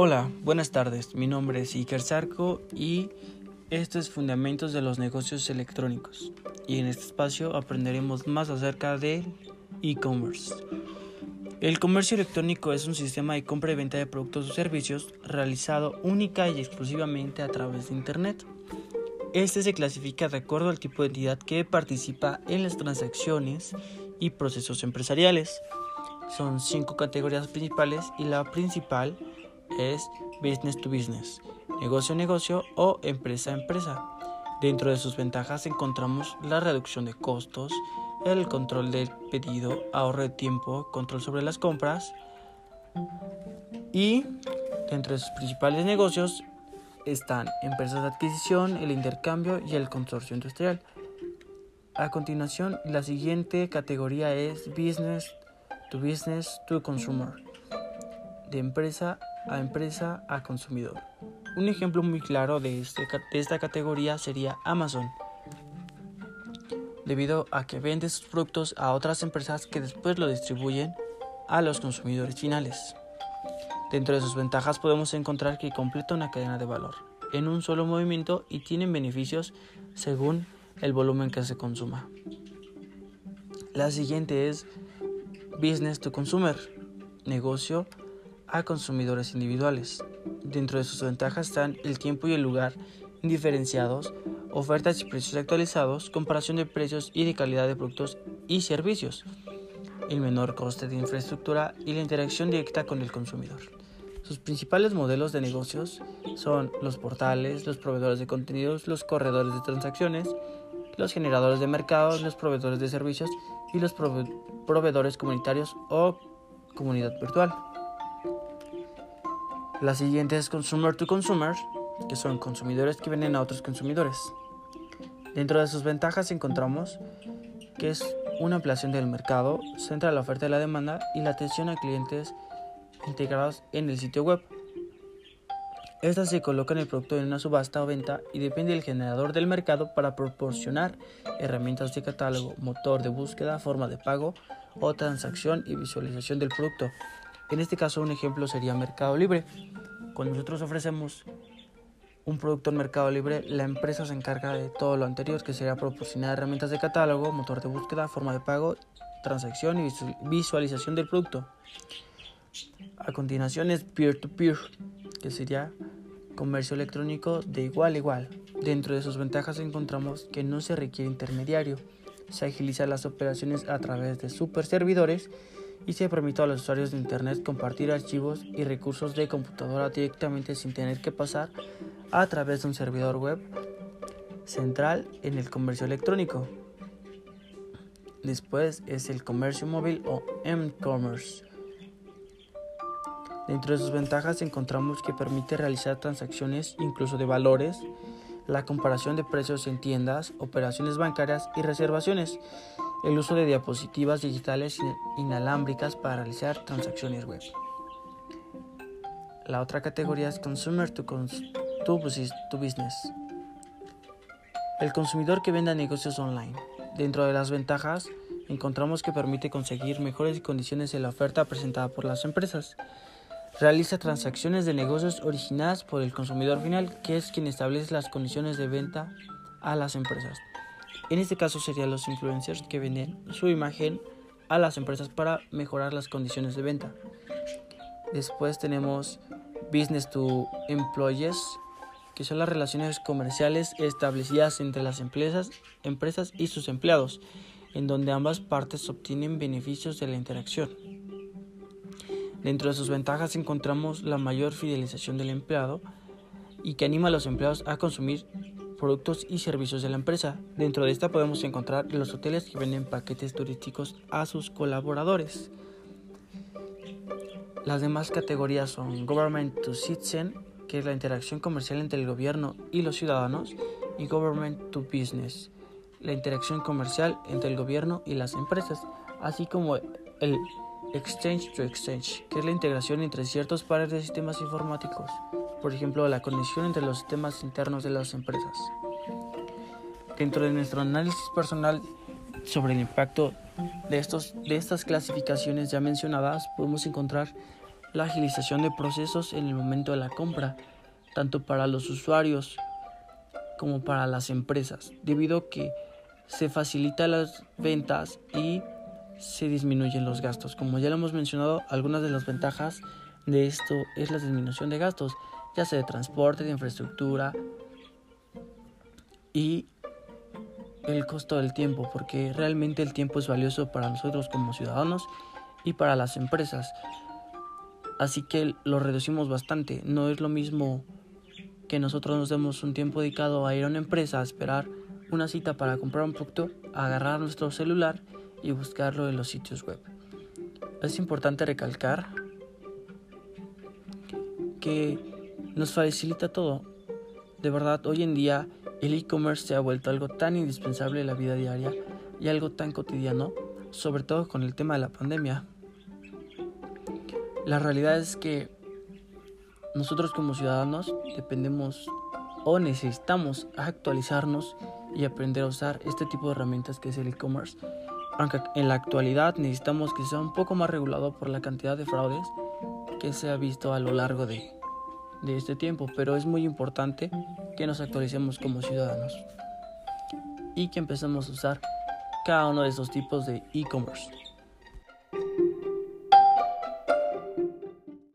Hola, buenas tardes. Mi nombre es Iker Sarco y esto es Fundamentos de los Negocios Electrónicos. Y en este espacio aprenderemos más acerca del e-commerce. El comercio electrónico es un sistema de compra y venta de productos o servicios realizado única y exclusivamente a través de Internet. Este se clasifica de acuerdo al tipo de entidad que participa en las transacciones y procesos empresariales. Son cinco categorías principales y la principal es business to business, negocio a negocio o empresa a empresa. Dentro de sus ventajas encontramos la reducción de costos, el control del pedido, ahorro de tiempo, control sobre las compras y dentro de sus principales negocios están empresas de adquisición, el intercambio y el consorcio industrial. A continuación, la siguiente categoría es business to business to consumer, de empresa a empresa a consumidor. Un ejemplo muy claro de, este, de esta categoría sería Amazon, debido a que vende sus productos a otras empresas que después lo distribuyen a los consumidores finales. Dentro de sus ventajas podemos encontrar que completa una cadena de valor en un solo movimiento y tienen beneficios según el volumen que se consuma. La siguiente es Business to Consumer, negocio a consumidores individuales. Dentro de sus ventajas están el tiempo y el lugar diferenciados, ofertas y precios actualizados, comparación de precios y de calidad de productos y servicios, el menor coste de infraestructura y la interacción directa con el consumidor. Sus principales modelos de negocios son los portales, los proveedores de contenidos, los corredores de transacciones, los generadores de mercados, los proveedores de servicios y los proveedores comunitarios o comunidad virtual. La siguiente es consumer to consumer, que son consumidores que venden a otros consumidores. Dentro de sus ventajas encontramos que es una ampliación del mercado, centra la oferta y la demanda y la atención a clientes integrados en el sitio web. Estas se colocan el producto en una subasta o venta y depende del generador del mercado para proporcionar herramientas de catálogo, motor de búsqueda, forma de pago o transacción y visualización del producto. En este caso un ejemplo sería Mercado Libre. Cuando nosotros ofrecemos un producto en Mercado Libre, la empresa se encarga de todo lo anterior, que sería proporcionar herramientas de catálogo, motor de búsqueda, forma de pago, transacción y visualización del producto. A continuación es peer-to-peer, -peer, que sería comercio electrónico de igual a igual. Dentro de sus ventajas encontramos que no se requiere intermediario, se agilizan las operaciones a través de super servidores y se permite a los usuarios de Internet compartir archivos y recursos de computadora directamente sin tener que pasar a través de un servidor web central en el comercio electrónico. Después es el comercio móvil o m-commerce. Dentro de sus ventajas encontramos que permite realizar transacciones incluso de valores, la comparación de precios en tiendas, operaciones bancarias y reservaciones el uso de diapositivas digitales inalámbricas para realizar transacciones web. La otra categoría es Consumer to, Business. El consumidor que venda negocios online. Dentro de las ventajas, encontramos que permite conseguir mejores condiciones en la oferta presentada por las empresas. Realiza transacciones de negocios originadas por el consumidor final, que es quien establece las condiciones de venta a las empresas. En este caso serían los influencers que venden su imagen a las empresas para mejorar las condiciones de venta. Después tenemos Business to Employees, que son las relaciones comerciales establecidas entre las empresas, empresas y sus empleados, en donde ambas partes obtienen beneficios de la interacción. Dentro de sus ventajas encontramos la mayor fidelización del empleado y que anima a los empleados a consumir productos y servicios de la empresa. Dentro de esta podemos encontrar los hoteles que venden paquetes turísticos a sus colaboradores. Las demás categorías son Government to Citizen, que es la interacción comercial entre el gobierno y los ciudadanos, y Government to Business, la interacción comercial entre el gobierno y las empresas, así como el Exchange to Exchange, que es la integración entre ciertos pares de sistemas informáticos por ejemplo, la conexión entre los sistemas internos de las empresas. Dentro de nuestro análisis personal sobre el impacto de, estos, de estas clasificaciones ya mencionadas, podemos encontrar la agilización de procesos en el momento de la compra, tanto para los usuarios como para las empresas, debido a que se facilitan las ventas y se disminuyen los gastos. Como ya lo hemos mencionado, algunas de las ventajas de esto es la disminución de gastos, ya sea de transporte, de infraestructura y el costo del tiempo, porque realmente el tiempo es valioso para nosotros como ciudadanos y para las empresas. Así que lo reducimos bastante. No es lo mismo que nosotros nos demos un tiempo dedicado a ir a una empresa a esperar una cita para comprar un producto, agarrar nuestro celular y buscarlo en los sitios web. Es importante recalcar nos facilita todo. De verdad, hoy en día el e-commerce se ha vuelto algo tan indispensable en la vida diaria y algo tan cotidiano, sobre todo con el tema de la pandemia. La realidad es que nosotros como ciudadanos dependemos o necesitamos actualizarnos y aprender a usar este tipo de herramientas que es el e-commerce. Aunque en la actualidad necesitamos que sea un poco más regulado por la cantidad de fraudes que se ha visto a lo largo de, de este tiempo, pero es muy importante que nos actualicemos como ciudadanos y que empecemos a usar cada uno de esos tipos de e-commerce.